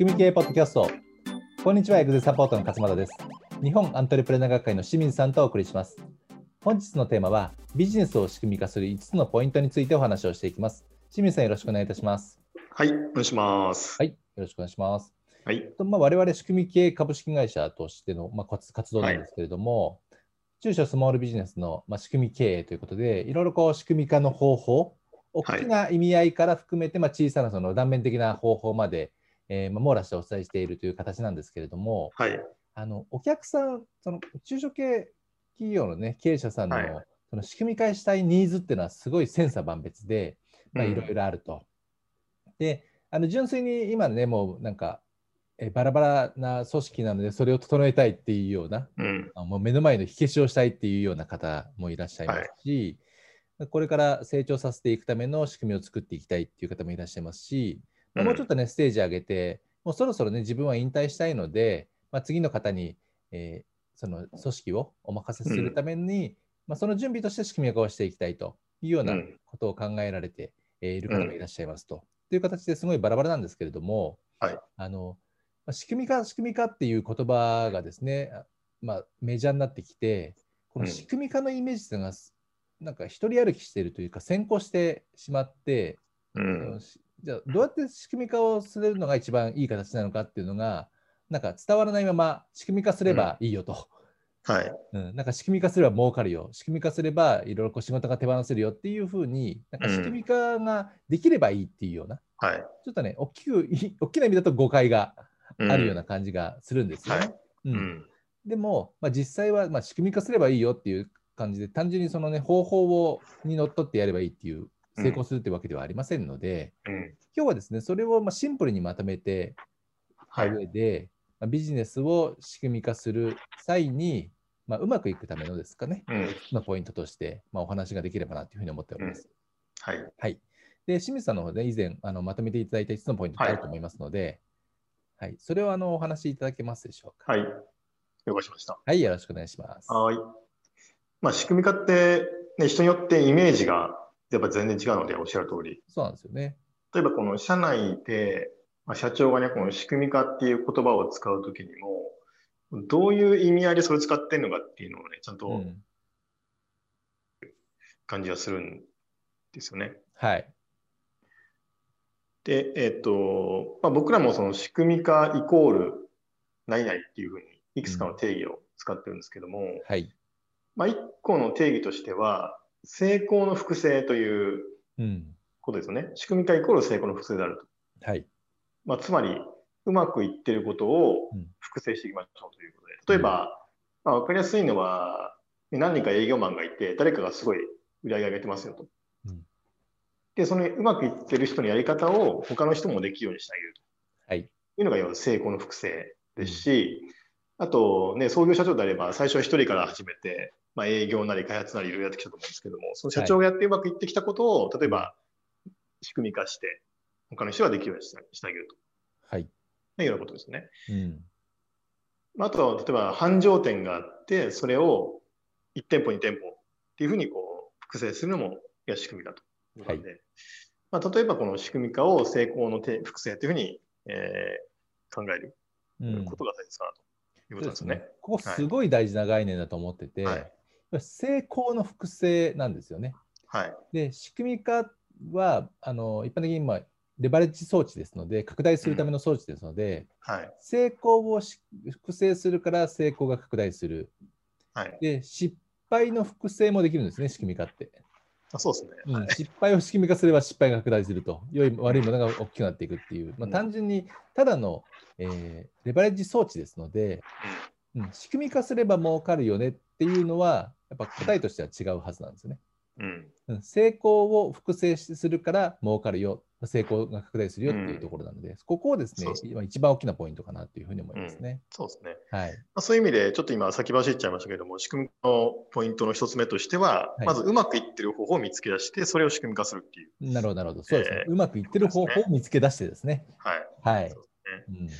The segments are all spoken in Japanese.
組み系ポッドキャスト。こんにちはエグゼサポートの勝又です。日本アントレプレナー学会の清水さんとお送りします。本日のテーマはビジネスを仕組み化する5つのポイントについてお話をしていきます。清水さんよろしくお願いいたします。はいお願いします。はいよろしくお願いします。はい。とまあ、我々仕組み系株式会社としての、まあ、活動なんですけれども、はい、中小スモールビジネスの、まあ、仕組み経営ということで、いろいろこう仕組み化の方法、大きな意味合いから含めて、まあ、小さなその断面的な方法まで、えーまあ、網羅してお伝えしているという形なんですけれども、はい、あのお客さん、その中小系企業の、ね、経営者さんの,、その仕組み化したいニーズっていうのはすごい千差万別で、まあ、いろいろあると。うん、であの純粋に今ね、もうなんかえバラバラな組織なのでそれを整えたいっていうような、うん、もう目の前の火消しをしたいっていうような方もいらっしゃいますし、はい、これから成長させていくための仕組みを作っていきたいっていう方もいらっしゃいますし、うん、もうちょっとねステージ上げてもうそろそろね自分は引退したいので、まあ、次の方に、えー、その組織をお任せするために、うん、まあ、その準備として仕組み化をしていきたいというようなことを考えられている方がいらっしゃいますと。という形ですごいバラバラなんですけれども、はい、あの仕組み化、仕組み化っていう言葉がですね、まあ、メジャーになってきて、この仕組み化のイメージというのが、うん、なんか一人歩きしているというか、先行してしまって、うん、じゃあどうやって仕組み化をするのが一番いい形なのかっていうのが、なんか伝わらないまま仕組み化すればいいよと。うん、はい。うん、なんか仕組み化すれば儲かるよ、仕組み化すればいろいろこう仕事が手放せるよっていうふうに、なんか仕組み化ができればいいっていうような、はい、ちょっとね、大きく、大きな意味だと誤解があるような感じがするんですよね。うん、でも、まあ、実際はまあ仕組み化すればいいよっていう感じで、単純にその、ね、方法をにのっとってやればいいっていう、成功するっていうわけではありませんので、うん、今日はですね、それをまあシンプルにまとめて、上で、まあ、ビジネスを仕組み化する際に、まあ、うまくいくためのですかね、うん、のポイントとして、まあ、お話ができればなというふうに思っております。はい、はい。で、清水さんの方で以前あのまとめていただいた5つのポイントがあると思いますので、はい、それをあのお話しいただけますでしょうか？はい。了解しました。はい、よろしくお願いします。はい。まあ、仕組み化って、ね、人によってイメージがやっぱ全然違うので、おっしゃる通り。そうなんですよね。例えば、この社内で、まあ、社長がね、この仕組み化っていう言葉を使うときにも、どういう意味合いでそれを使ってるのかっていうのをね、ちゃんと感じがするんですよね。うん、はい。で、えっ、ー、と、まあ、僕らもその仕組み化イコール何々っていうふうにいくつかの定義を使ってるんですけども、うん、はい。まあ、一個の定義としては、成功の複製ということですよね。うん、仕組み化イコール成功の複製であると。はい。まあ、つまり、うまくいってることを複製していきましょうということで。例えば、まあ、分かりやすいのは、何人か営業マンがいて、誰かがすごい売り上げ上げてますよと。で、そのうまくいってる人のやり方を他の人もできるようにしてあげると。はい。いうのが要は成功の複製ですし、うん、あとね、創業社長であれば最初は一人から始めて、まあ、営業なり開発なりいろいろやってきたと思うんですけども、その社長がやってうまくいってきたことを、はい、例えば仕組み化して、他の人ができるようにしてあげると。はい。いうようなことですね。うん。あとは、例えば繁盛店があって、それを1店舗、2店舗っていうふうにこう複製するのも仕組みだと。はい、まあ、例えばこの仕組み化を成功の複製というふうに、えー、考えることが大切かなということですね。うん、すねここすごい大事な概念だと思ってて、はい、成功の複製なんですよね。はい、で仕組み化はあの一般的に今レバレッジ装置ですので拡大するための装置ですので、うん。はい、成功を複製するから成功が拡大する、はい、で失敗の複製もできるんですね仕組み化って。あそうですね、うん、失敗を仕組み化すれば失敗が拡大すると、良い悪いものが大きくなっていくっていう、まあ、単純にただの、えー、レバレッジ装置ですので、うん、仕組み化すれば儲かるよねっていうのは、やっぱ答えとしては違うはずなんですよね。うん、成功を複製するから儲かるよ成功が拡大するよっていうところなので、うん、ここをですね、す一番大きなポイントかなというふうに思いますね。うん、そうですね。はい。まあ、そういう意味で、ちょっと今先走っちゃいましたけれども、仕組みのポイントの一つ目としては、はい、まずうまくいってる方法を見つけ出して、それを仕組み化するっていう。なるほど、なるほど。そうですね。えー、うまくいってる方法を見つけ出してですね。はい。はい。ねうん、で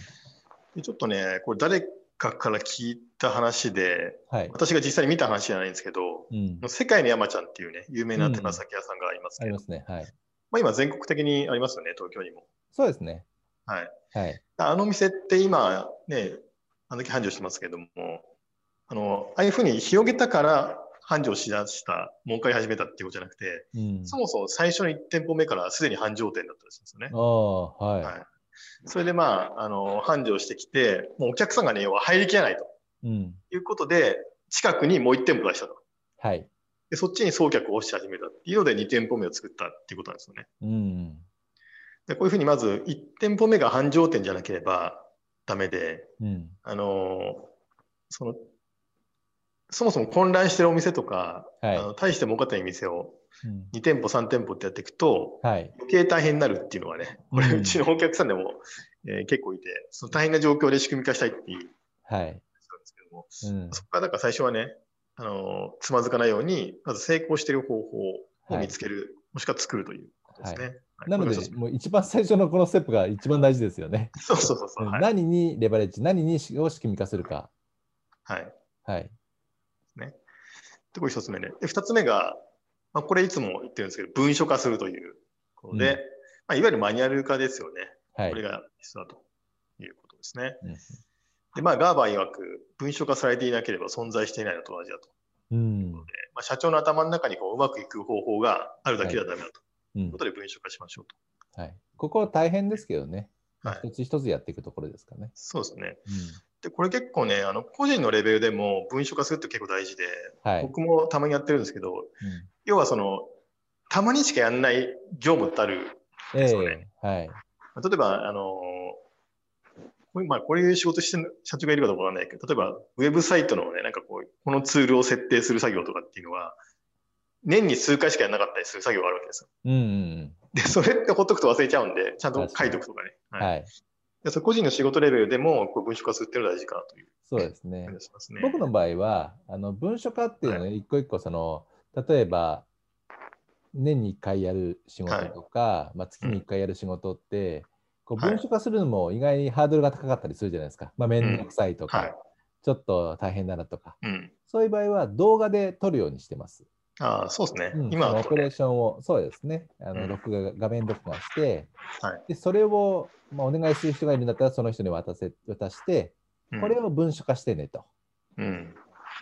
ちょっとね、これ誰かから聞いた話で、はい、私が実際に見た話じゃないんですけど、うん、世界の山ちゃんっていうね、有名な手羽先屋さんがありますけど、ありますね。はい。まあ、今全国的にありますよね、東京にも。そうですね。はい。はい、あの店って今ね、あの時繁盛してますけども、あの、ああいうふうに広げたから繁盛しだした、もう一回始めたっていうことじゃなくて、うん、そもそも最初の1店舗目からすでに繁盛店だったらしいんですよね。あはい、はい。それでまあ、あの、繁盛してきて、もうお客さんがね、要は入りきらないと。うん、いうことで、近くにもう1店舗出したと。はい。で、そっちに送客を押し始めたっていうので2店舗目を作ったっていうことなんですよね。うん。で、こういうふうにまず1店舗目が繁盛店じゃなければダメで、うん、あの、その、そもそも混乱してるお店とか、はい、あの大して儲かってない店を2店舗、3店舗ってやっていくと、はい、余計大変になるっていうのはね、これ、うちのお客さんでも、うん、えー、結構いて、その大変な状況で仕組み化したいっていう、はい、ですけども、うん、そこからだから最初はね、あのつまずかないように、まず成功している方法を見つける、はい、もしくは作るということですね。はいなので、もう一番最初のこのステップが一番大事ですよね。そうそうそうそう。何にレバレッジ、何にを仕組み化するか。はい。はい。ね。で、これ一つ目ね。で、二つ目が、まあ、これいつも言ってるんですけど、文書化するということで、うん、まあ、いわゆるマニュアル化ですよね。はい。これが必要だということですね。うんで、まあ、ガーバー曰く、文書化されていなければ存在していないのと同じだと。うん、まあ、社長の頭の中にこううまくいく方法があるだけではダメだと。はい、いうことで文書化しましょうと。はい。ここは大変ですけどね。はい、一つ一つやっていくところですかね。そうですね。うん、で、これ結構ね、あの個人のレベルでも文書化するって結構大事で、はい、僕もたまにやってるんですけど、うん、要はその、たまにしかやんない業務ってあるんですよね。えー、はい。例えば、あのこうまあ、こういう仕事してる社長がいるかどうかわかんないけど、例えば、ウェブサイトのね、なんかこう、このツールを設定する作業とかっていうのは、年に数回しかやらなかったりする作業があるわけですよ。うんうん、で、それってほっとくと忘れちゃうんで、ちゃんと書いとくとかね。はい。はい、でそ個人の仕事レベルでもこう文書化するっていうのが大事かなという。そうですね。すね僕の場合は、あの文書化っていうのは、ね、一個一個その、例えば、年に1回やる仕事とか、はい、まあ、月に1回やる仕事って、こう文書化するのも意外にハードルが高かったりするじゃないですか。まあ、めんどくさいとか、うんはい、ちょっと大変だなとか、うん、そういう場合は動画で撮るようにしてます。ああ、そうですね。うん、今オペレーションを、そうですね。あの、録画、画面録画して、はい、でそれを、まあ、お願いする人がいるんだったら、その人に渡せ渡して、これを文書化してねと。うん。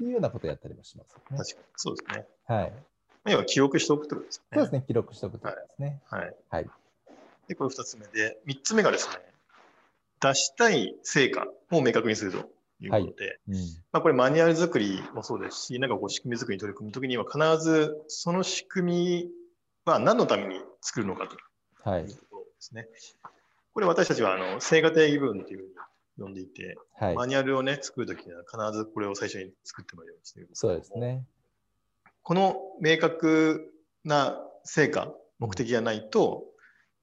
いうようなことをやったりもします、ね、確かに、そうですね。はい。要は記録しておくということですね。そうですね、記録しておくということですね。はい。はい。で、これ2つ目で、3つ目がですね、出したい成果を明確にするということで、はいうん、まあ、これマニュアル作りもそうですし、なんかこう仕組み作りに取り組むときには必ずその仕組みは何のために作るのかというところですね。はい、これ私たちはあの成果定義部分というふうに呼んでいて、はい、マニュアルをね、作るときには必ずこれを最初に作ってもらうようにしているそうですね。この明確な成果、目的がないと、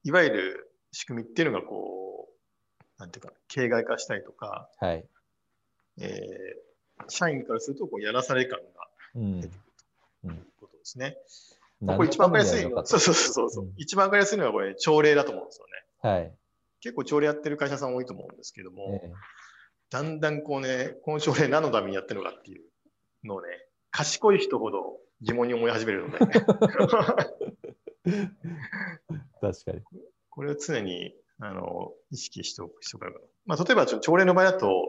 いわゆる仕組みっていうのがこう、なんていうか、形骸化したりとか、はい、えー、社員からするとこうやらされ感が出てくるということですね。うん、これ一番わかりやすいのは、そうそうそうそう、うん、一番わかりやすいのはこれ朝礼だと思うんですよね。はい。結構朝礼やってる会社さん多いと思うんですけども、えー、だんだんこうね、この朝礼何のためにやってるのかっていうのをね、賢い人ほど疑問に思い始めるので、ね、確かに。これを常にあの意識しておく必要がある。まあ、例えば、朝礼の場合だと、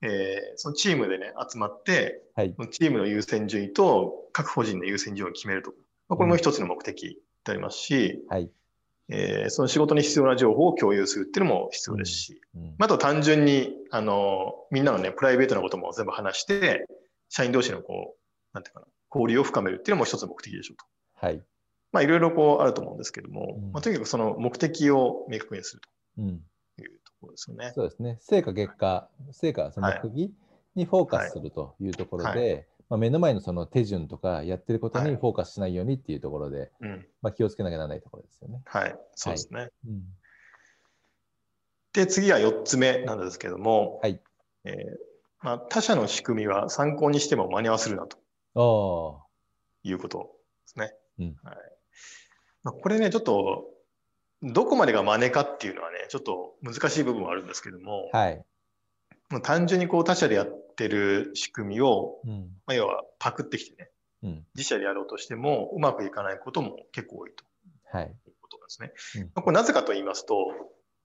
えー、そのチームでね、集まって、はい、チームの優先順位と各個人の優先順位を決めると。まあ、これも一つの目的でありますし、うん、はいえー、その仕事に必要な情報を共有するっていうのも必要ですし、うんうん、あと単純に、あの、みんなのね、プライベートなことも全部話して、社員同士のこう、なんていうかな、交流を深めるっていうのも一つの目的でしょうと。はい。まあ、いろいろこうあると思うんですけども、うん、まあ、とにかくその目的を明確にするというところですよね。うん、そうですね。成果、結果、成果、その目的にフォーカスするというところで、はいはい、まあ、目の前のその手順とかやってることにフォーカスしないようにっていうところで、はい、まあ、気をつけなきゃならないところですよね。はい、そうですね。うん、で、次は4つ目なんですけども、はいえーまあ、他社の仕組みは参考にしても真似はするなと。ああ。いうことですね。うんはいまあ、これね、ちょっと、どこまでが真似かっていうのはね、ちょっと難しい部分はあるんですけども、はい、もう単純にこう他社でやってる仕組みを、うん、まあ、要はパクってきてね、うん、自社でやろうとしてもうまくいかないことも結構多いと、はい、いうことなんですね。うん、これなぜかと言いますと、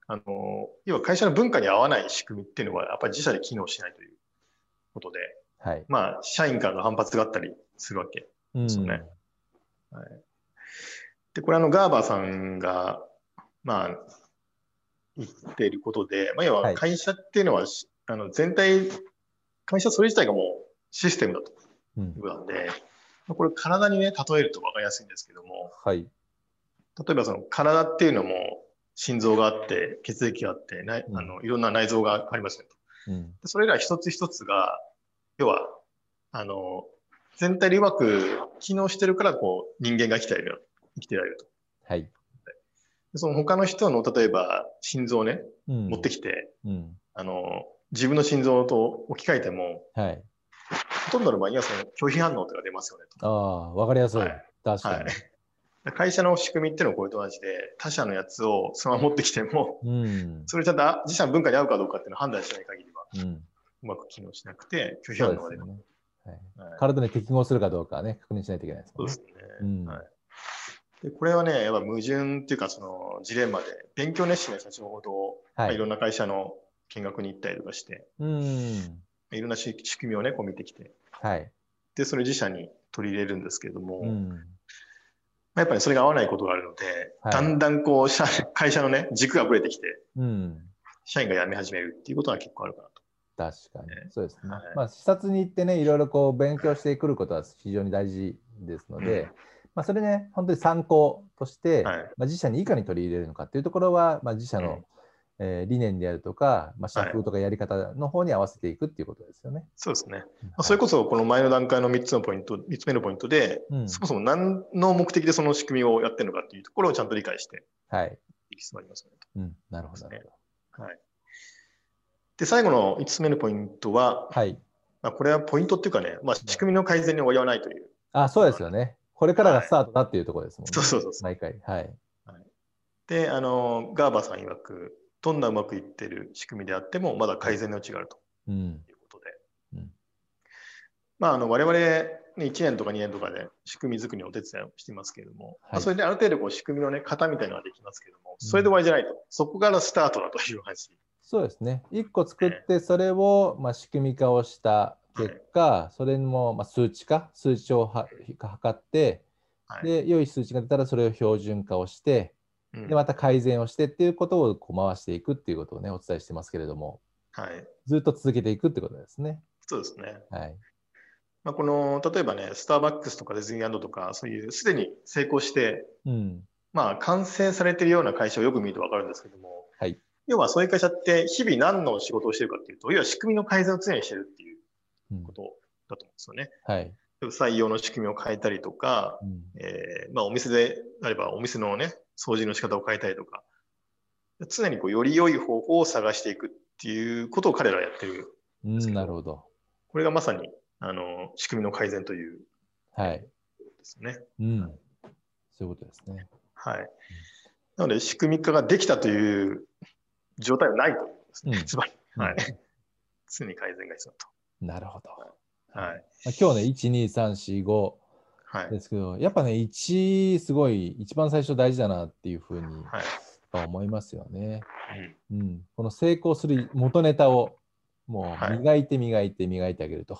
あの要は会社の文化に合わない仕組みっていうのは、やっぱり自社で機能しないということで、はい。まあ、社員からの反発があったりするわけ。ですよね。はい、で、これあの、ガーバーさんが、まあ、言っていることで、まあ、要は会社っていうのは、はい、あの全体、会社それ自体がもうシステムだと。いうことなんで、うん、これ体にね、例えると分かりやすいんですけども、はい、例えばその体っていうのも心臓があって、血液があって、なあのいろんな内臓がありますよと。うん、それら一つ一つが、要は、あの、全体でうまく機能してるから、こう、人間が生きている、生きてられると。はい。その他の人の、例えば、心臓をね、うん、持ってきて、うん、あの、自分の心臓と置き換えても、はい、ほとんどの場合にはその拒否反応とか出ますよねと。ああ、わかりやすい。はい、確かに、はい。会社の仕組みっていうのはこういうと同じで、他社のやつをそのまま持ってきても、うん、それちゃんと自社の文化に合うかどうかっていうのを判断しない限りは、うん、うまく機能しなくて、拒否反応が出る。はい、体に適合するかどうかね、確認しないといけないですね。そうですね。うん、はいでこれはね、やっぱ矛盾っていうか、そのジレンマで、勉強熱心な社長ほど、はい、いろんな会社の見学に行ったりとかして、うん、いろんな仕組みをね、こう見てきて、はい、で、それ自社に取り入れるんですけれども、うん、まあ、やっぱりそれが合わないことがあるので、はい、だんだんこう社、会社のね、軸がぶれてきて、うん、社員が辞め始めるっていうことは結構あるかなと。確かに、ね、そうですね。はい、まあ、視察に行ってね、いろいろこう勉強してくることは非常に大事ですので、うん。まあ、それね、本当に参考として、はい、まあ、自社にいかに取り入れるのかっていうところは、まあ、自社の、うん、えー、理念であるとか、まあ、社風とかやり方の方に合わせていくっていうことですよね。はい、そうですね。まあ、それこそ、この前の段階の3つのポイント、3つ目のポイントで、うん、そもそも何の目的でその仕組みをやってるのかっていうところをちゃんと理解して、はい。いきそうありますね。うん、なるほど、ね。はい。で、最後の5つ目のポイントは、はい。まあ、これはポイントっていうかね、まあ、仕組みの改善に終わらないという。あ、そうですよね。これからがスタートだっていうところですもんね。そうそうそう毎回。はい。はい、で、あの、ガーバさん曰く、どんなうまくいってる仕組みであっても、まだ改善の余地があると。いうことで。うん、まあ、あの、我々、1年とか2年とかで仕組み作りのお手伝いをしていますけれども、はい、まあ、それである程度こう仕組みの、ね、型みたいなのができますけれども、それで終わりじゃないと、うん、そこからスタートだという話。そうですね。1個作って、それをまあ仕組み化をした結果、はい、それもまあ数値化、数値をは測って、はい、で、良い数値が出たらそれを標準化をして、うん、で、また改善をしてっていうことをこう回していくっていうことをね、お伝えしてますけれども、はい、ずっと続けていくってことですね。そうですね。はい。まあ、この、例えばね、スターバックスとかディズニーランドとか、そういうすでに成功して、うん、まあ、完成されているような会社をよく見ると分かるんですけども、はい、要はそういう会社って日々何の仕事をしているかっていうと、要は仕組みの改善を常にしているっていうことだと思うんですよね。はい。採用の仕組みを変えたりとか、うん、えー、まあ、お店であればお店のね、掃除の仕方を変えたりとか、常にこうより良い方法を探していくっていうことを彼らはやってるんですけど、うん、なるほど。これがまさにあの仕組みの改善という、はい。ですね。うん。そういうことですね。はい。なので、仕組み化ができたという状態はないと思いますね。つまり、はい。常に改善が必要と。なるほど。はい。今日ね、1、2、3、4、5ですけど、はい、やっぱね、1、すごい、一番最初大事だなっていうふうに思いますよね。はい、うん、この成功する元ネタをもう磨いて磨いて磨いてあげると。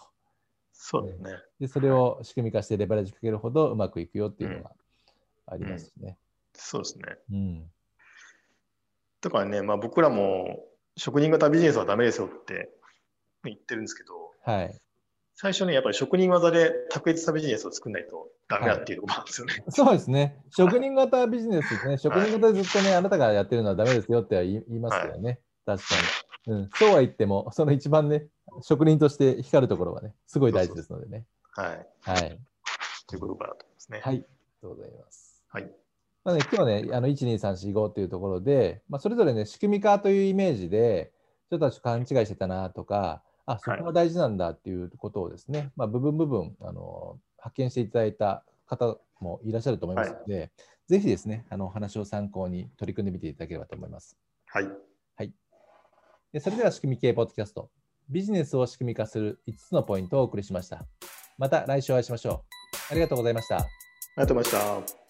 そうですね。で、それを仕組み化してレバレッジかけるほどうまくいくよっていうのがありますね。うんうん、そうですね。うん。だからね、まあ僕らも職人型ビジネスはダメですよって言ってるんですけど、はい。最初ね、やっぱり職人技で卓越したビジネスを作らないとダメだっていうところなんですよね、はい。そうですね。職人型ビジネスですね。職人型でずっとね、あなたがやってるのはダメですよって言いますよね。はい、確かに、うん。そうは言っても、その一番ね、職人として光るところはね、すごい大事ですのでね。はい。はい。ということかなと思いますね。はい。ありがとうございます。はい。まあね、今日ね、あの1、2、3、4、5というところで、まあ、それぞれね、仕組み化というイメージで、ちょっと勘違いしてたなとか、あそこが大事なんだっていうことをですね、はい、まあ、部分部分あの発見していただいた方もいらっしゃると思いますので、はい、ぜひですね、あのお話を参考に取り組んでみていただければと思います。はい。はい、でそれでは仕組み系ポッドキャスト、ビジネスを仕組み化する5つのポイントをお送りしました。また来週お会いしましょう。ありがとうございました。ありがとうございました。